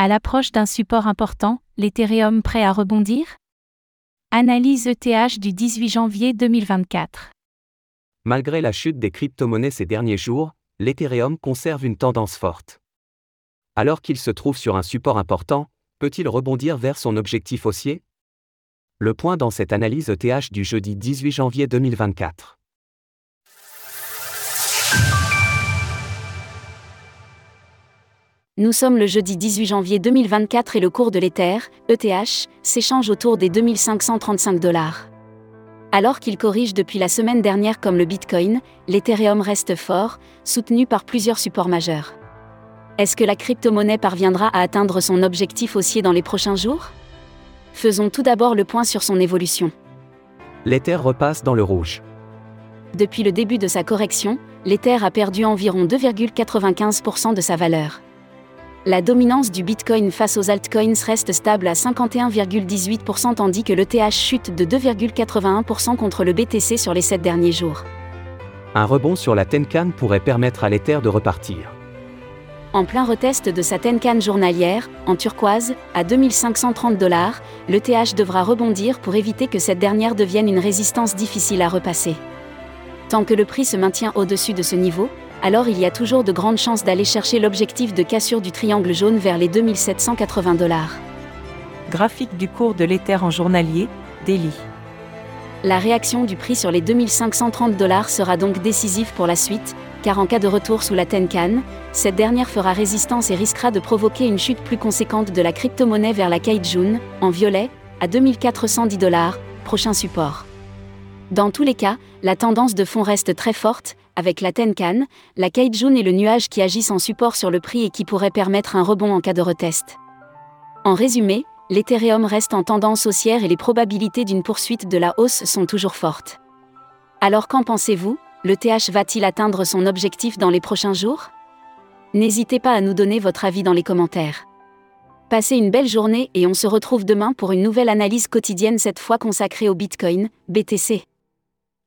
À l'approche d'un support important, l'Ethereum prêt à rebondir? Analyse ETH du 18 janvier 2024. Malgré la chute des crypto-monnaies ces derniers jours, l'Ethereum conserve une tendance forte. Alors qu'il se trouve sur un support important, peut-il rebondir vers son objectif haussier? Le point dans cette analyse ETH du jeudi 18 janvier 2024. Nous sommes le jeudi 18 janvier 2024 et le cours de l'Ether, ETH, s'échange autour des 2535 dollars. Alors qu'il corrige depuis la semaine dernière comme le Bitcoin, l'Ethereum reste fort, soutenu par plusieurs supports majeurs. Est-ce que la crypto-monnaie parviendra à atteindre son objectif haussier dans les prochains jours? Faisons tout d'abord le point sur son évolution. L'Ether repasse dans le rouge. Depuis le début de sa correction, l'Ether a perdu environ 2,95% de sa valeur la dominance du Bitcoin face aux altcoins reste stable à 51,18% tandis que l'ETH chute de 2,81% contre le BTC sur les 7 derniers jours. Un rebond sur la Tenkan pourrait permettre à l'Ether de repartir. En plein retest de sa Tenkan journalière, en turquoise, à 2530 dollars, l'ETH devra rebondir pour éviter que cette dernière devienne une résistance difficile à repasser. Tant que le prix se maintient au-dessus de ce niveau, alors il y a toujours de grandes chances d'aller chercher l'objectif de cassure du triangle jaune vers les 2780 dollars. Graphique du cours de l'Ether en journalier, Daily. La réaction du prix sur les 2530 dollars sera donc décisive pour la suite, car en cas de retour sous la Tenkan, cette dernière fera résistance et risquera de provoquer une chute plus conséquente de la crypto-monnaie vers la Kaijun, en violet, à 2410 dollars, prochain support. Dans tous les cas, la tendance de fond reste très forte, avec la Tenkan, la Kaijun et le nuage qui agissent en support sur le prix et qui pourraient permettre un rebond en cas de retest. En résumé, l'Ethereum reste en tendance haussière et les probabilités d'une poursuite de la hausse sont toujours fortes. Alors qu'en pensez-vous? Le TH va-t-il atteindre son objectif dans les prochains jours? N'hésitez pas à nous donner votre avis dans les commentaires. Passez une belle journée et on se retrouve demain pour une nouvelle analyse quotidienne cette fois consacrée au Bitcoin, BTC.